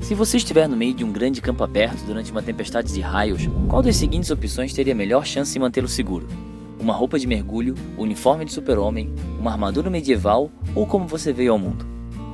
Se você estiver no meio de um grande campo aberto durante uma tempestade de raios, qual das seguintes opções teria melhor chance de mantê-lo seguro? Uma roupa de mergulho, uniforme de super-homem, uma armadura medieval ou como você veio ao mundo?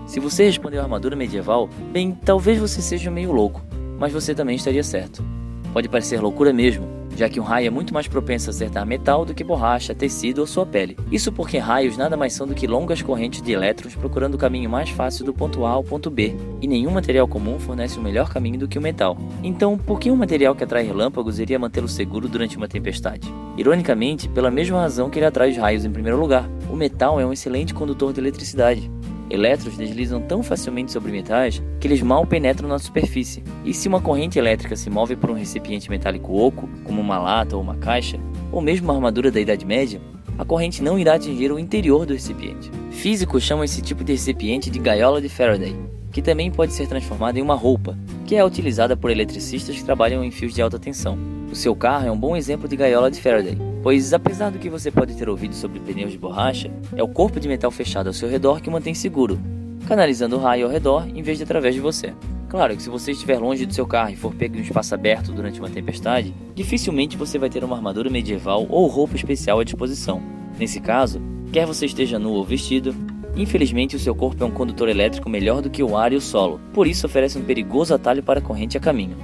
Se você respondeu armadura medieval, bem, talvez você seja meio louco, mas você também estaria certo. Pode parecer loucura mesmo, já que um raio é muito mais propenso a acertar metal do que borracha, tecido ou sua pele. Isso porque raios nada mais são do que longas correntes de elétrons procurando o caminho mais fácil do ponto A ao ponto B, e nenhum material comum fornece um melhor caminho do que o metal. Então, por que um material que atrai relâmpagos iria mantê-lo seguro durante uma tempestade? Ironicamente, pela mesma razão que ele atrai os raios em primeiro lugar. O metal é um excelente condutor de eletricidade. Elétrons deslizam tão facilmente sobre metais que eles mal penetram na superfície. E se uma corrente elétrica se move por um recipiente metálico oco, como uma lata ou uma caixa, ou mesmo uma armadura da Idade Média, a corrente não irá atingir o interior do recipiente. Físicos chamam esse tipo de recipiente de gaiola de Faraday, que também pode ser transformada em uma roupa, que é utilizada por eletricistas que trabalham em fios de alta tensão. O seu carro é um bom exemplo de gaiola de Faraday, pois apesar do que você pode ter ouvido sobre pneus de borracha, é o corpo de metal fechado ao seu redor que mantém seguro, canalizando o raio ao redor em vez de através de você. Claro que se você estiver longe do seu carro e for pego em um espaço aberto durante uma tempestade, dificilmente você vai ter uma armadura medieval ou roupa especial à disposição. Nesse caso, quer você esteja nu ou vestido, infelizmente o seu corpo é um condutor elétrico melhor do que o ar e o solo, por isso oferece um perigoso atalho para a corrente a caminho.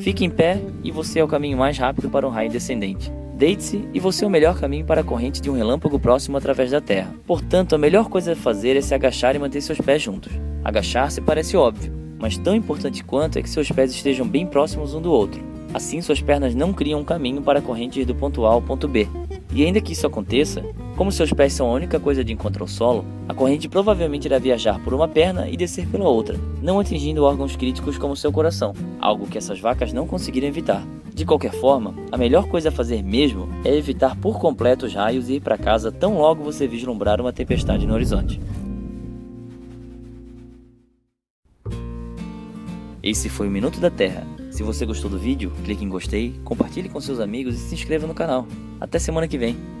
Fique em pé e você é o caminho mais rápido para um raio descendente. Deite-se e você é o melhor caminho para a corrente de um relâmpago próximo através da terra. Portanto, a melhor coisa a fazer é se agachar e manter seus pés juntos. Agachar-se parece óbvio, mas tão importante quanto é que seus pés estejam bem próximos um do outro. Assim, suas pernas não criam um caminho para a corrente ir do ponto A ao ponto B. E ainda que isso aconteça, como seus pés são a única coisa de encontro ao solo, a corrente provavelmente irá viajar por uma perna e descer pela outra, não atingindo órgãos críticos como seu coração, algo que essas vacas não conseguiram evitar. De qualquer forma, a melhor coisa a fazer mesmo é evitar por completo os raios e ir para casa tão logo você vislumbrar uma tempestade no horizonte. Esse foi o Minuto da Terra. Se você gostou do vídeo, clique em gostei, compartilhe com seus amigos e se inscreva no canal. Até semana que vem!